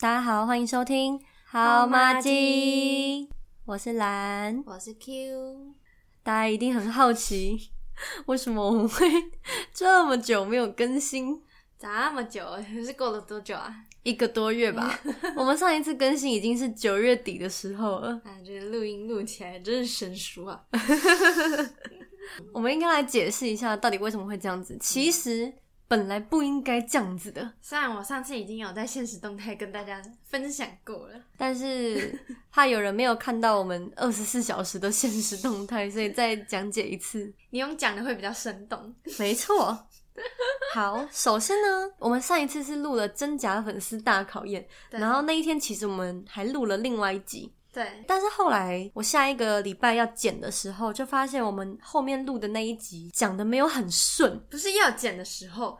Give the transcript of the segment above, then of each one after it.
大家好，欢迎收听好妈鸡，我是蓝。我是 Q，大家一定很好奇，为什么我们会这么久没有更新？这么久是过了多久啊？一个多月吧。我们上一次更新已经是九月底的时候了。啊，这个录音录起来真是生疏啊！我们应该来解释一下，到底为什么会这样子。其实本来不应该这样子的，虽然我上次已经有在现实动态跟大家分享过了，但是怕有人没有看到我们二十四小时的现实动态，所以再讲解一次。你用讲的会比较生动。没错。好，首先呢，我们上一次是录了真假粉丝大考验，然后那一天其实我们还录了另外一集，对，但是后来我下一个礼拜要剪的时候，就发现我们后面录的那一集讲的没有很顺。不是要剪的时候，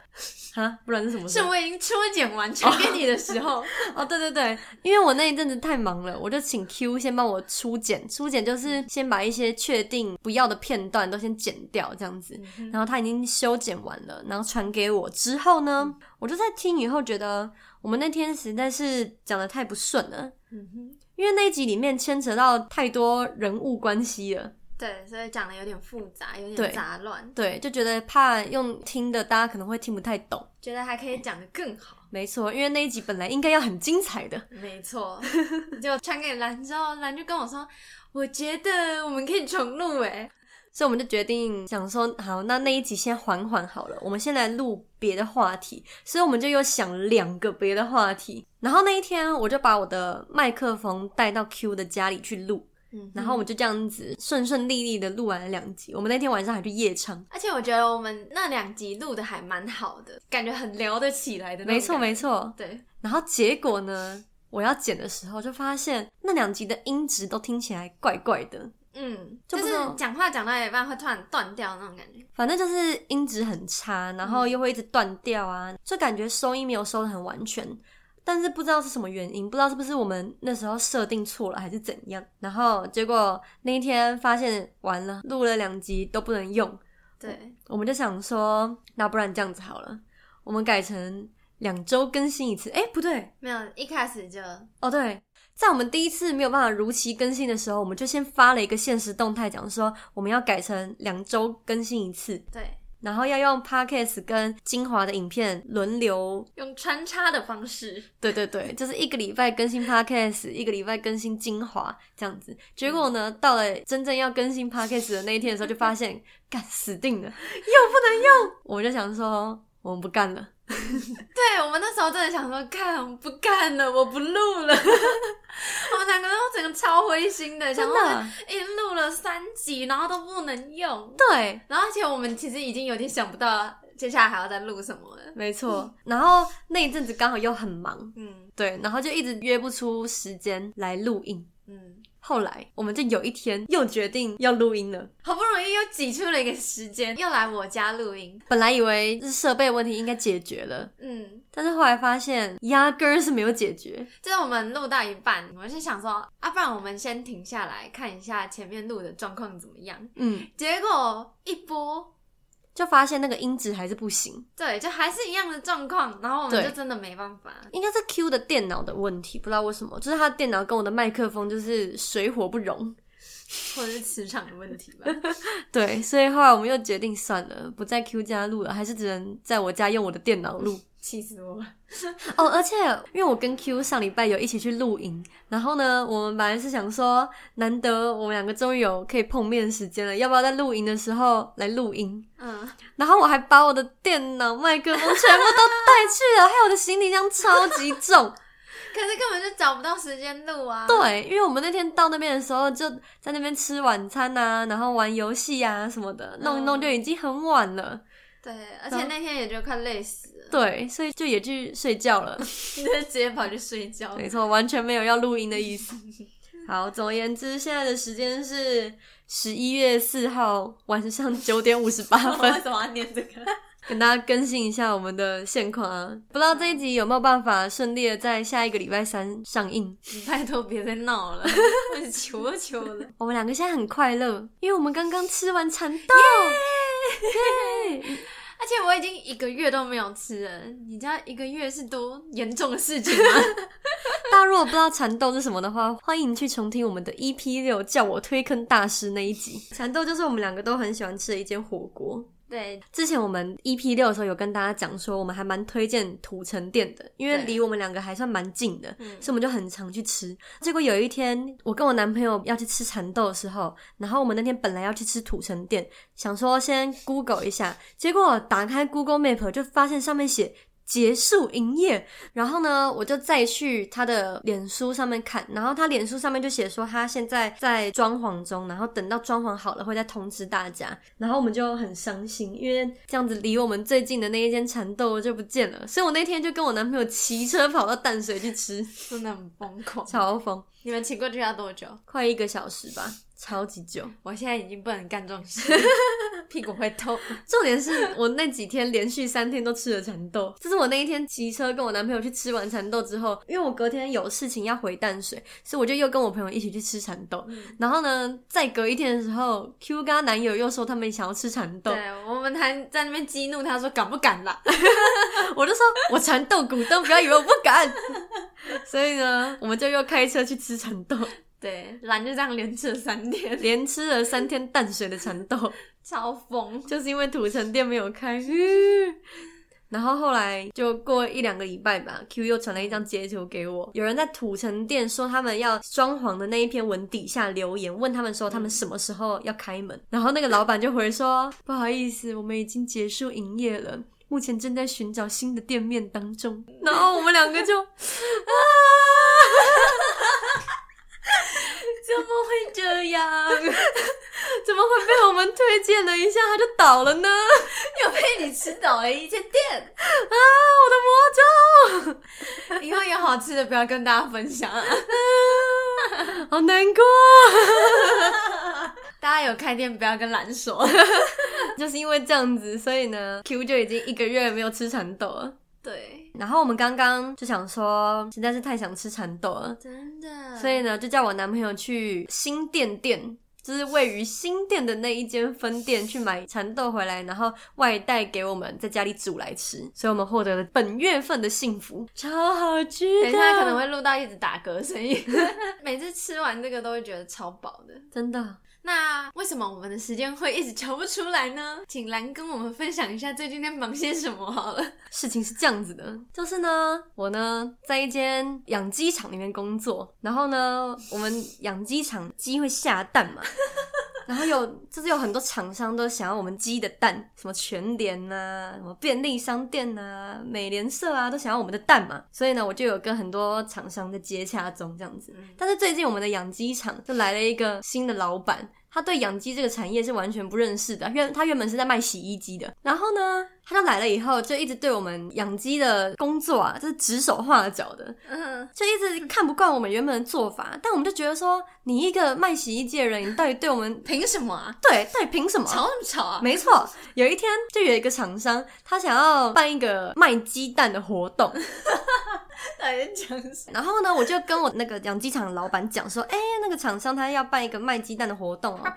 哈，不然是什么？是我已经初剪完传给你的时候。哦，对对对，因为我那一阵子太忙了，我就请 Q 先帮我初剪，初剪就是先把一些确定不要的片段都先剪掉，这样子。然后他已经修剪完了，然后传给我。之后呢，我就在听以后觉得我们那天实在是讲的太不顺了，嗯哼，因为那一集里面牵扯到太多人物关系了。对，所以讲的有点复杂，有对点杂乱，对，就觉得怕用听的，大家可能会听不太懂。觉得还可以讲的更好。没错，因为那一集本来应该要很精彩的，没错，就传给兰之后，蓝就跟我说，我觉得我们可以重录哎。所以我们就决定想说，好，那那一集先缓缓好了，我们先来录别的话题。所以我们就又想了两个别的话题。然后那一天，我就把我的麦克风带到 Q 的家里去录，嗯，然后我们就这样子顺顺利利的录完了两集。我们那天晚上还去夜唱，而且我觉得我们那两集录的还蛮好的，感觉很聊得起来的没错没错。对，然后结果呢，我要剪的时候就发现那两集的音质都听起来怪怪的，嗯，就是就不知道讲话讲到一半会突然断掉那种感觉。反正就是音质很差，然后又会一直断掉啊，就感觉收音没有收的很完全。但是不知道是什么原因，不知道是不是我们那时候设定错了还是怎样。然后结果那一天发现完了，录了两集都不能用，对，我们就想说，那不然这样子好了，我们改成两周更新一次。哎，不对，没有一开始就哦对，在我们第一次没有办法如期更新的时候，我们就先发了一个现实动态，讲说我们要改成两周更新一次。对然后要用 podcast 跟精华的影片轮流，用穿插的方式，对对对，就是一个礼拜更新 podcast，一个礼拜更新精华这样子。结果呢，到了真正要更新 podcast 的那一天的时候，就发现干死定了，又不能用。我就想说，我们不干了。对我们那时候真的想说，干我不干了，我不录了。我们两个都整个超灰心的，想说一录了三集，然后都不能用。对，然后而且我们其实已经有点想不到接下来还要再录什么了。没错。然后那一阵子刚好又很忙，嗯对，然后就一直约不出时间来录音。嗯，后来我们就有一天又决定要录音了。好不容易又挤出了一个时间，又来我家录音。本来以为是设备问题应该解决了，嗯，但是后来发现压根儿是没有解决。就是我们录到一半，我就想说，啊，不然我们先停下来看一下前面录的状况怎么样。嗯，结果一播，就发现那个音质还是不行，对，就还是一样的状况，然后我们就真的没办法。应该是 Q 的电脑的问题，不知道为什么，就是他的电脑跟我的麦克风就是水火不容。或者是磁场的问题吧。对，所以后来我们又决定算了，不在 Q 家录了，还是只能在我家用我的电脑录。气死我了！哦，而且因为我跟 Q 上礼拜有一起去露营，然后呢，我们本来是想说，难得我们两个终于有可以碰面的时间了，要不要在露营的时候来录音？嗯，然后我还把我的电脑、麦克风全部都带去了，还有我的行李箱超级重。可是根本就找不到时间录啊。对，因为我们那天到那边的时候，就在那边吃晚餐啊，然后玩游戏啊什么的，弄一弄就已经很晚了。对，而且那天也就快累死了，对，所以就也去睡觉了。你直接跑去睡觉。没错，完全没有要录音的意思。好，总而言之，现在的时间是十一月四号晚上九点五十八分 为，什么要念这个？跟大家更新一下我们的现况啊。不知道这一集有没有办法顺利的在下一个礼拜三上映？你拜托别再闹了，我求求了。我们两个现在很快乐，因为我们刚刚吃完蚕豆。耶！而且我已经一个月都没有吃了，你知道一个月是多严重的事情吗？大家如果不知道蚕豆是什么的话，欢迎去重听我们的 EP 六叫我推坑大师那一集。蚕豆就是我们两个都很喜欢吃的一间火锅。对，之前我们 EP 六的时候有跟大家讲说，我们还蛮推荐土城店的，因为对离我们两个还算蛮近的，嗯所以我们就很常去吃。结果有一天，我跟我男朋友要去吃蚕豆的时候，然后我们那天本来要去吃土城店，想说先 Google 一下，结果打开 Google Map 就发现上面写。结束营业，然后呢，我就再去他的脸书上面看，然后他脸书上面就写说他现在在装潢中，然后等到装潢好了会再通知大家，然后我们就很伤心，因为这样子离我们最近的那一间蚕豆就不见了，所以我那天就跟我男朋友骑车跑到淡水去吃，真的很疯狂。超疯，你们骑过去要多久？快一个小时吧，超级久。我现在已经不能干这种事，屁股会痛。重点是我那几天连续三天都吃了蚕豆，这是我那一天骑车跟我男朋友去吃完蚕豆之后，因为我隔天有事情要回淡水，所以我就又跟我朋友一起去吃蚕豆。然后呢，再隔一天的时候，Q 跟她男友又说他们想要吃蚕豆，对，我们还在那边激怒他说敢不敢啦？我就说我蚕豆股东，不要以为我不敢。所以呢，我们就又开车去吃蚕豆，对，蓝就这样连吃了三天，连吃了三天淡水的蚕豆。超疯。就是因为土城店没有开。吁然后后来就过一两个礼拜吧，Q 又传了一张截图给我，有人在土城店说他们要装潢的那一篇文底下留言，问他们说他们什么时候要开门，然后那个老板就回说不好意思，我们已经结束营业了。目前正在寻找新的店面当中，然后我们两个就啊，怎么会这样？怎么会被我们推荐了一下他就倒了呢？又被你吃倒了一间店，啊，我的魔咒！以后有好吃的不要跟大家分享啊！好难过，大家有开店不要跟蓝说。就是因为这样子，所以呢，Q 就已经一个月没有吃蚕豆了。对，然后我们刚刚就想说，实在是太想吃蚕豆了，真的。所以呢，就叫我男朋友去新店店，就是位于新店的那一间分店去买蚕豆回来，然后外带给我们在家里煮来吃，所以我们获得了本月份的幸福，超好吃的。等一下可能会录到一直打嗝声音，每次吃完这个都会觉得超饱的。真的。那为什么我们的时间会一直求不出来呢？请兰跟我们分享一下最近在忙些什么好了。事情是这样子的，就是呢，我呢在一间养鸡场里面工作，然后呢，我们养鸡场鸡会下蛋嘛，然后有就是有很多厂商都想要我们鸡的蛋，什么全联呐、什么便利商店呐、美联社啊，都想要我们的蛋嘛，所以呢，我就有跟很多厂商在接洽中这样子。但是最近我们的养鸡场就来了一个新的老板，他对养鸡这个产业是完全不认识的，原他原本是在卖洗衣机的，然后呢，他就来了以后，就一直对我们养鸡的工作啊，就是指手画脚的，嗯，就一直看不惯我们原本的做法。但我们就觉得说，你一个卖洗衣机的人，你到底对我们 凭什么啊？对到底凭什么？吵什么吵啊？没错，有一天就有一个厂商，他想要办一个卖鸡蛋的活动，然后呢，我就跟我那个养鸡场的老板讲说，哎、那个厂商他要办一个卖鸡蛋的活动哦。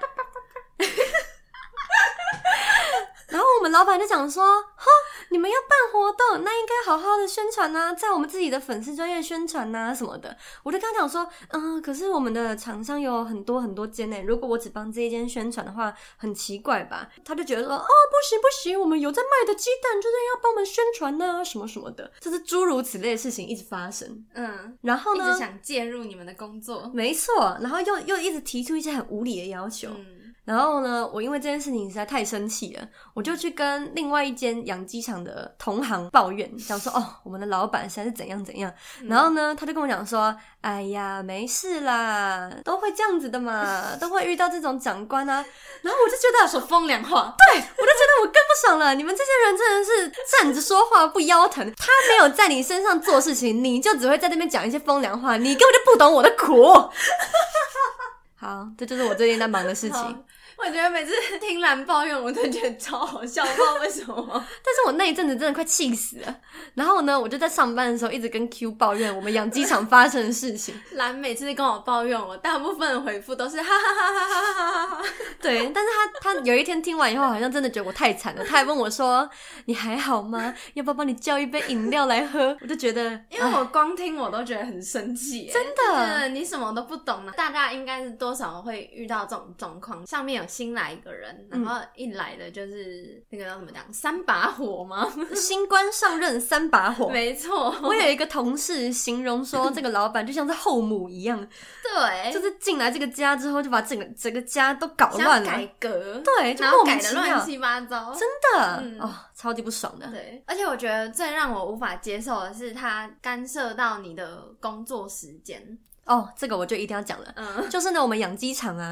然后我们老板就讲说，哈，你们要办活动，那应该好好的宣传呐、在我们自己的粉丝专业宣传呐、什么的。我就跟他讲说，嗯、可是我们的厂商有很多很多间呢，如果我只帮这一间宣传的话，很奇怪吧？他就觉得说，哦，不行不行，我们有在卖的鸡蛋，就是要帮我们宣传呐、什么什么的，就是诸如此类的事情一直发生。嗯，然后呢一直，想介入你们的工作。没错，然后又又一直提出一些很无理的要求。嗯，然后呢，我因为这件事情实在太生气了，我就去跟另外一间养鸡场的同行抱怨，想说哦，我们的老板实在是怎样怎样。然后呢，他就跟我讲说，哎呀，没事啦，都会这样子的嘛，都会遇到这种长官啊。然后我就觉得，说风凉话。对我就觉得我更不爽了，你们这些人真的是站着说话不腰疼。他没有在你身上做事情，你就只会在那边讲一些风凉话，你根本就不懂我的苦。好，这就是我最近在忙的事情。我觉得每次听蓝抱怨，我都觉得超好笑，不知道为什么。但是我那一阵子真的快气死了。然后呢，我就在上班的时候一直跟 Q 抱怨我们养鸡场发生的事情。蓝每次跟我抱怨，我大部分的回复都是哈哈哈哈哈哈哈。对，但是他他有一天听完以后，好像真的觉得我太惨了。他还问我说：“你还好吗？要不要帮你叫一杯饮料来喝？”我就觉得，因为我光听我都觉得很生气，真的。你什么都不懂呢，大家应该是多少会遇到这种状况。上面有。新来一个人，然后一来的就是那个叫什么讲，三把火吗？新官上任三把火，没错。我有一个同事形容说，这个老板就像是后母一样，对，就是进来这个家之后，就把整个整个家都搞乱了，改革，对，然后改的乱七八糟，真的？哦，超级不爽的。对，而且我觉得最让我无法接受的是，他干涉到你的工作时间。哦，这个我就一定要讲了。嗯，就是呢，我们养鸡场啊，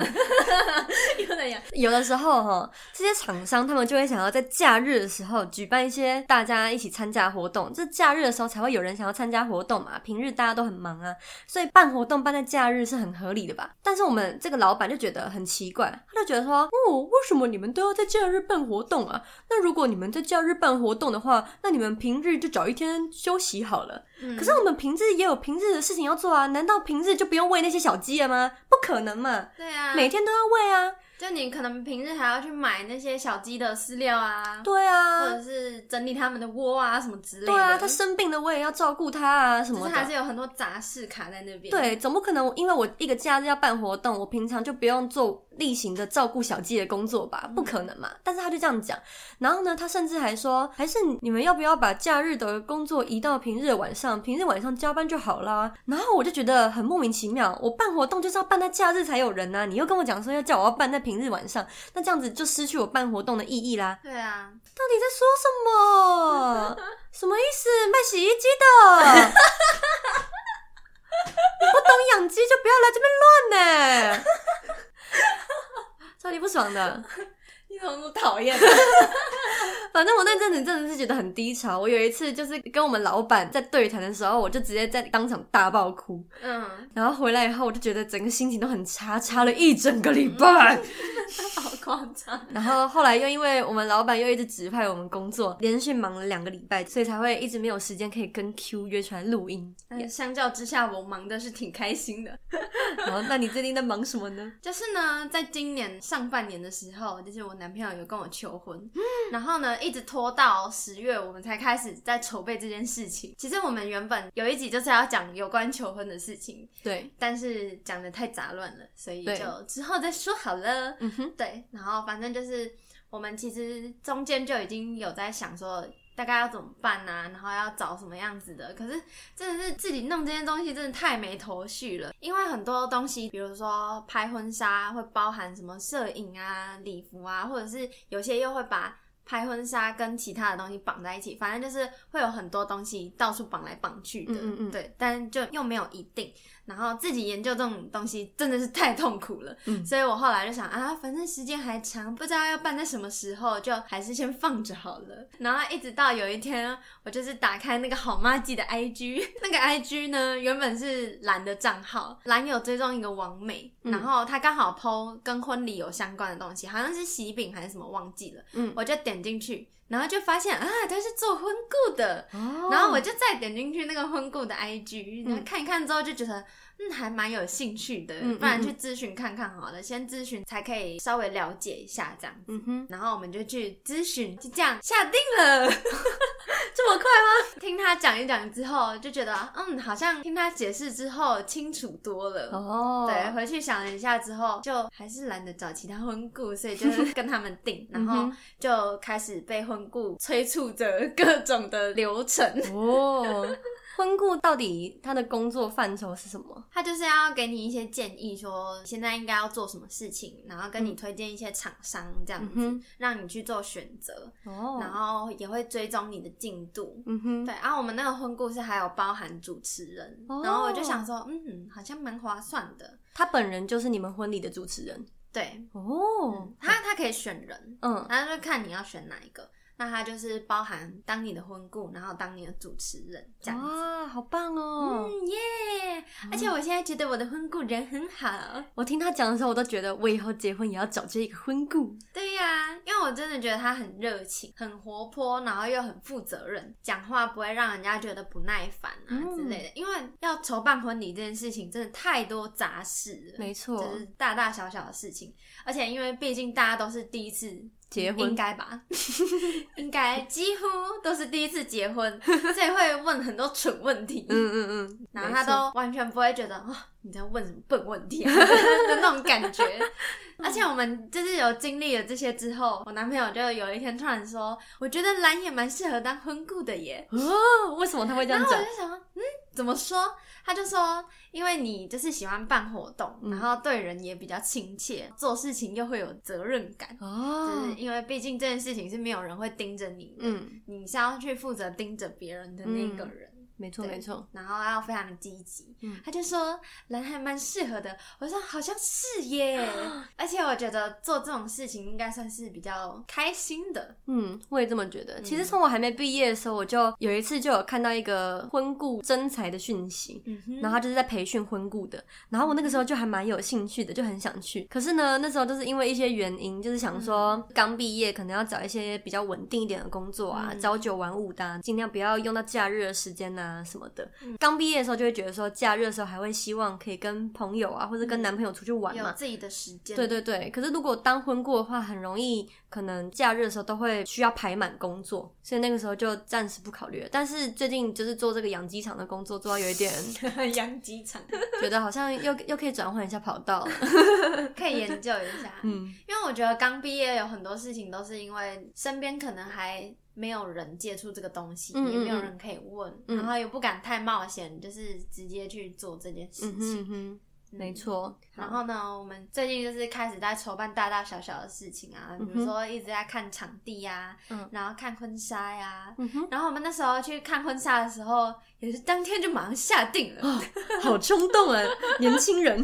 有的养，有的时候哈，这些厂商他们就会想要在假日的时候举办一些大家一起参加活动。这假日的时候才会有人想要参加活动嘛，平日大家都很忙啊，所以办活动办在假日是很合理的吧？但是我们这个老板就觉得很奇怪，他就觉得说，哦，为什么你们都要在假日办活动啊？那如果你们在假日办活动的话，那你们平日就找一天休息好了。可是我们平日也有平日的事情要做啊，难道平日就不用喂那些小鸡了吗？不可能嘛！对啊，每天都要喂啊。就你可能平日还要去买那些小鸡的饲料啊，对啊，或者是整理他们的窝啊什么之类的。对啊，它生病了我也要照顾它啊什么的。还是有很多杂事卡在那边。对，总不可能因为我一个假日要办活动，我平常就不用做例行的照顾小鸡的工作吧？不可能嘛！但是他就这样讲，然后呢，他甚至还说，还是你们要不要把假日的工作移到平日晚上？平日晚上加班就好啦。然后我就觉得很莫名其妙，我办活动就是要办在假日才有人呐，你又跟我讲说要叫我要办在平日晚上。那这样子就失去我办活动的意义啦。对啊，到底在说什么？什么意思？卖洗衣机的？你不懂养鸡就不要来这边乱呢。超级不爽的。讨厌？反正我那阵子真的是觉得很低潮。我有一次就是跟我们老板在对谈的时候，我就直接在当场大爆哭。嗯，然后回来以后，我就觉得整个心情都很差，差了一整个礼拜。好夸张！然后后来又因为我们老板又一直指派我们工作，连续忙了两个礼拜，所以才会一直没有时间可以跟 Q 约出来录音。相较之下，我忙的是挺开心的。然后，那你最近在忙什么呢？就是呢，在今年上半年的时候，就是我男朋友有跟我求婚，然后呢，一直拖到十月，我们才开始在筹备这件事情。其实我们原本有一集就是要讲有关求婚的事情，对，但是讲的太杂乱了，所以就之后再说好了。嗯哼，对，然后反正就是我们其实中间就已经有在想说。大概要怎么办呢？然后要找什么样子的？可是真的是自己弄这些东西，真的太没头绪了。因为很多东西，比如说拍婚纱会包含什么摄影啊、礼服啊，或者是有些又会把拍婚纱跟其他的东西绑在一起，反正就是会有很多东西到处绑来绑去的。嗯嗯嗯，对，但就又没有一定。然后自己研究这种东西真的是太痛苦了，嗯所以我后来就想啊，反正时间还长，不知道要办在什么时候，就还是先放着好了。然后一直到有一天，我就是打开那个好妈记的 IG，那个 IG 呢原本是蓝的账号，蓝有追踪一个王美，然后他刚好 PO 跟婚礼有相关的东西，好像是喜饼还是什么忘记了，嗯，我就点进去。然后就发现啊，他是做婚顾的，然后我就再点进去那个婚顾的 IG，然后看一看之后就觉得。嗯，还蛮有兴趣的，不然去咨询看看好了，先咨询才可以稍微了解一下这样子。然后我们就去咨询，就这样下定了，这么快吗？听他讲一讲之后，就觉得嗯，好像听他解释之后清楚多了。哦，对，回去想了一下之后，就还是懒得找其他婚顾，所以就是 跟他们定，然后就开始被婚顾催促着各种的流程。哦。婚顾到底他的工作范畴是什么？他就是要给你一些建议，说现在应该要做什么事情，然后跟你推荐一些厂商这样子，让你去做选择。哦，然后也会追踪你的进度。嗯哼，对。然后我们那个婚顾是还有包含主持人，然后我就想说，嗯，好像蛮划算的。他本人就是你们婚礼的主持人。对。哦，他他可以选人，嗯，然后就看你要选哪一个。那他就是包含当你的婚顾，然后当你的主持人，这样子。哇，好棒哦！嗯耶！哎，而且我现在觉得我的婚顾人很好。我听他讲的时候，我都觉得我以后结婚也要找这个婚顾。对呀，因为我真的觉得他很热情、很活泼，然后又很负责任，讲话不会让人家觉得不耐烦啊之类的。因为要筹办婚礼这件事情，真的太多杂事了。没错，就是大大小小的事情。而且因为毕竟大家都是第一次结婚，应该吧？应该几乎都是第一次结婚，所以会问很多蠢问题。嗯嗯嗯，然后他都完全不会觉得哇，你在问什么笨问题啊 的那种感觉。而且我们就是有经历了这些之后，我男朋友就有一天突然说：“我觉得蓝也蛮适合当婚顾的耶。”哦，为什么他会这样讲？我就想，嗯，怎么说？他就说，因为你就是喜欢办活动，然后对人也比较亲切，做事情又会有责任感。哦，就是因为毕竟这件事情是没有人会盯着你，嗯，你是要去负责盯着别人的那个人。没错没错，然后要非常的积极，嗯他就说人还蛮适合的。我说好像是耶，而且我觉得做这种事情应该算是比较开心的。嗯，我也这么觉得。其实从我还没毕业的时候，我就有一次就有看到一个婚顾征才的讯息，然后他就是在培训婚顾的。然后我那个时候就还蛮有兴趣的，就很想去。可是呢，那时候就是因为一些原因，就是想说刚毕业可能要找一些比较稳定一点的工作啊，朝九晚五的，尽量不要用到假日的时间呢。啊什么的，刚毕业的时候就会觉得说，假日的时候还会希望可以跟朋友啊，或者跟男朋友出去玩嘛，自己的时间。对对对，可是如果当婚过的话，很容易可能假日的时候都会需要排满工作，所以那个时候就暂时不考虑了。但是最近就是做这个养鸡场的工作，做到有一点养鸡场，觉得好像又又可以转换一下跑道了，可以研究一下。嗯，因为我觉得刚毕业有很多事情都是因为身边可能还。没有人接触这个东西，也没有人可以问，然后又不敢太冒险，就是直接去做这件事情。没错，然后呢，我们最近就是开始在筹办大大小小的事情啊，比如说一直在看场地呀，嗯。然后看婚纱呀，然后我们那时候去看婚纱的时候，也是当天就马上下定了，好冲动啊，年轻人。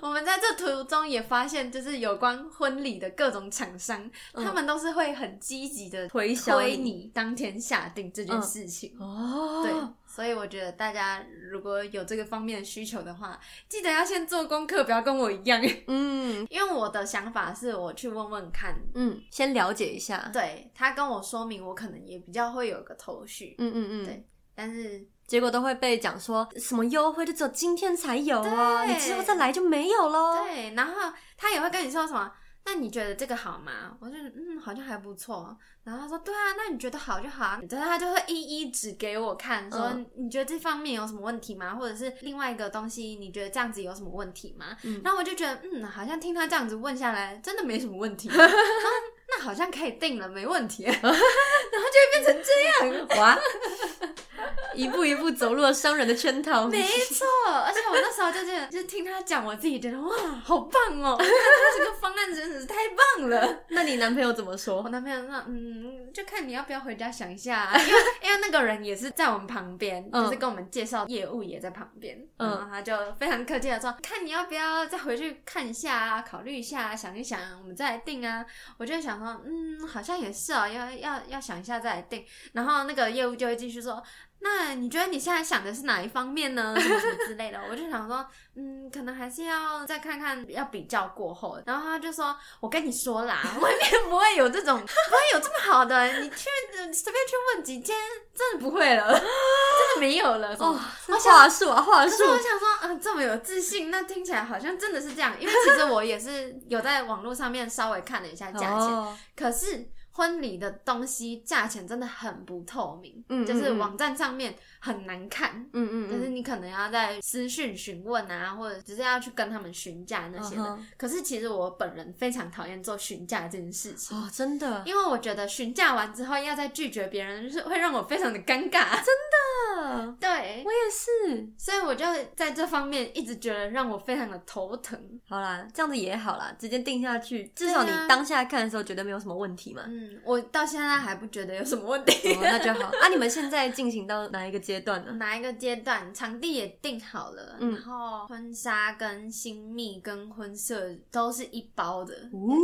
我们在这途中也发现，就是有关婚礼的各种厂商，他们都是会很积极的推推你当天下定这件事情。哦，对。所以我觉得大家如果有这个方面的需求的话，记得要先做功课，不要跟我一样。嗯，因为我的想法是我去问问看，嗯，先了解一下。对他跟我说明，我可能也比较会有个头绪。嗯嗯嗯，对。但是结果都会被讲说什么优惠就只有今天才有啊，你之后再来就没有喽。对，然后他也会跟你说什么。那你觉得这个好吗？我就嗯，好像还不错。然后他说，对啊，那你觉得好就好啊。然后他就会一一指给我看，说你觉得这方面有什么问题吗？或者是另外一个东西，你觉得这样子有什么问题吗？然后我就觉得，嗯，好像听他这样子问下来，真的没什么问题。那好像可以定了，没问题。然后就会变成这样，哇！一步一步走入了商人的圈套。没错，而且我那时候就是就听他讲，我自己觉得哇，好棒哦！他这个方案真的是太棒了。那你男朋友怎么说？我男朋友说，嗯，就看你要不要回家想一下，因为因为那个人也是在我们旁边，就是跟我们介绍业务也在旁边，嗯，他就非常客气的说，看你要不要再回去看一下啊，考虑一下，想一想，我们再来定啊。我就想说，嗯，好像也是哦，要要要想一下再来定。然后那个业务就会继续说。那你觉得你现在想的是哪一方面呢？什么什么之类的，我就想说，嗯，可能还是要再看看，要比较过后。然后他就说：“我跟你说啦，外面不会有这种，不会有这么好的，你去随便去问几间，真的不会了，真的没有了。”哦，话术啊，话术。可是我想说，嗯，这么有自信，那听起来好像真的是这样。因为其实我也是有在网络上面稍微看了一下价钱，可是。婚礼的东西价钱真的很不透明，嗯，就是网站上面很难看，嗯嗯，就是你可能要在私讯询问啊，或者只是要去跟他们询价那些的。可是其实我本人非常讨厌做询价这件事情。哦，真的，因为我觉得询价完之后要再拒绝别人，就是会让我非常的尴尬，真的，对我也是，所以我就在这方面一直觉得让我非常的头疼。好啦，这样子也好啦，直接定下去，至少你当下看的时候觉得没有什么问题嘛。嗯，我到现在还不觉得有什么问题。那就好。啊，你们现在进行到哪一个阶段呢？哪一个阶段？场地也定好了，然后婚纱跟新密跟婚摄都是一包的，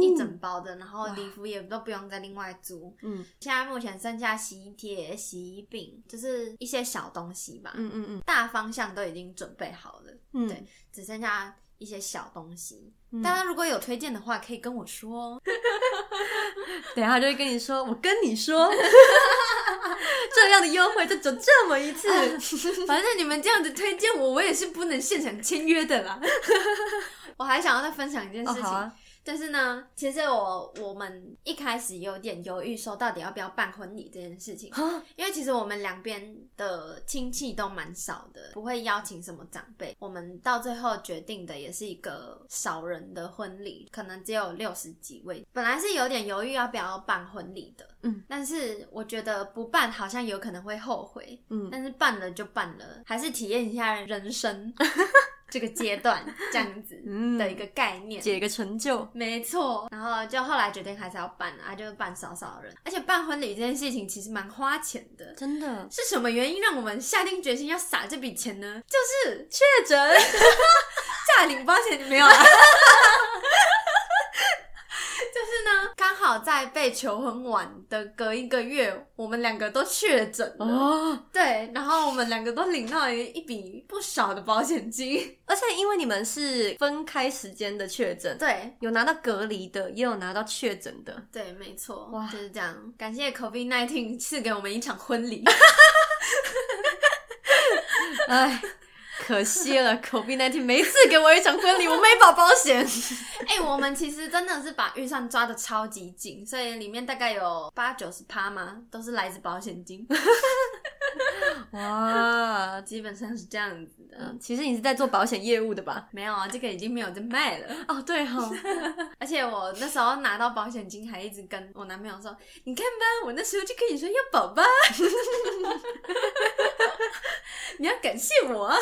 一整包的，然后礼服也都不用再另外租。嗯，现在目前剩下洗衣贴、洗衣饼，就是一些小东西吧。嗯嗯嗯，大方向都已经准备好了。嗯，对，只剩下。一些小东西，大家如果有推荐的话，可以跟我说。等下就会跟你说，我跟你说，这样的优惠就只这么一次。反正你们这样子推荐我，我也是不能现场签约的啦。我还想要再分享一件事情。但是呢，其实我我们一开始有点犹豫，说到底要不要办婚礼这件事情，因为其实我们两边的亲戚都蛮少的，不会邀请什么长辈。我们到最后决定的也是一个少人的婚礼，可能只有六十几位。本来是有点犹豫要不要办婚礼的，嗯，但是我觉得不办好像有可能会后悔，嗯，但是办了就办了，还是体验一下人生。这个阶段这样子的一个概念，解一个成就，没错。然后就后来决定还是要办啊，就办少少人。而且办婚礼这件事情其实蛮花钱的，真的。是什么原因让我们下定决心要撒这笔钱呢？就是确诊，下领保险没有了。在被求婚晚的隔一个月，我们两个都确诊了。对，然后我们两个都领到一笔不少的保险金，而且因为你们是分开时间的确诊，对，有拿到隔离的，也有拿到确诊的。对，没错，哇，就是这样。感谢 COVID nineteen 赐给我们一场婚礼。哎。可惜了，COVID nineteen 没赐给我一场婚礼，我没保保险。哎，我们其实真的是把预算抓的超级紧，所以里面大概有八九十趴嘛，都是来自保险金。哇，基本上是这样子的。其实你是在做保险业务的吧？没有啊，这个已经没有在卖了。哦，对哈。而且我那时候拿到保险金，还一直跟我男朋友说：“你看吧，我那时候就跟你说要保吧。”你要感谢我。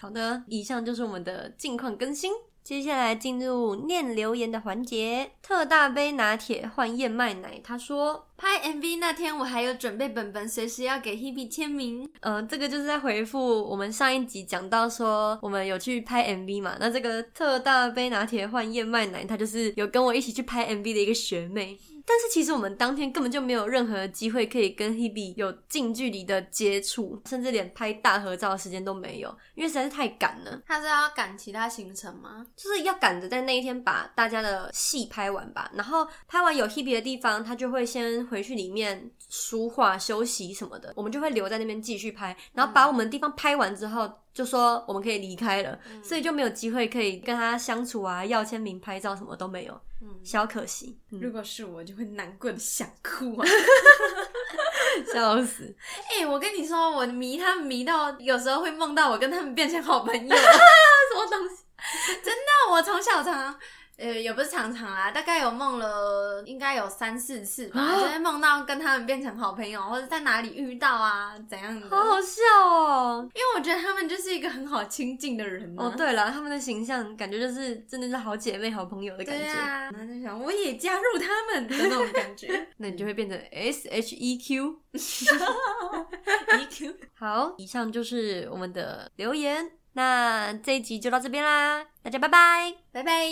好的，以上就是我们的近况更新。接下来进入念留言的环节。特大杯拿铁换燕麦奶，他说拍 MV 那天我还有准备本本，随时要给 Hebe 签名。呃，这个就是在回复我们上一集讲到说我们有去拍 MV 嘛。那这个特大杯拿铁换燕麦奶，他就是有跟我一起去拍 MV 的一个学妹。但是其实我们当天根本就没有任何机会可以跟 Hebe 有近距离的接触，甚至连拍大合照的时间都没有，因为实在是太赶了。他是要赶其他行程吗？就是要赶着在那一天把大家的戏拍完吧。然后拍完有 Hebe 的地方，他就会先回去里面梳化、休息什么的，我们就会留在那边继续拍。然后把我们的地方拍完之后，就说我们可以离开了，所以就没有机会可以跟他相处啊，要签名、拍照什么都没有。小可惜，如果是我，就会难过的想哭啊，笑死！哎，我跟你说，我迷他们迷到有时候会梦到我跟他们变成好朋友，什么东西？真的，我从小常。呃，也不是常常啦，大概有梦了，应该有三四次吧，就是梦到跟他们变成好朋友，或者在哪里遇到啊，怎样的，好好笑哦。因为我觉得他们就是一个很好亲近的人哦。对了，他们的形象感觉就是真的是好姐妹、好朋友的感觉。对啊，然后就想我也加入他们的那种感觉，那你就会变成 S H E Q E Q。好，以上就是我们的留言，那这一集就到这边啦，大家拜拜，拜拜。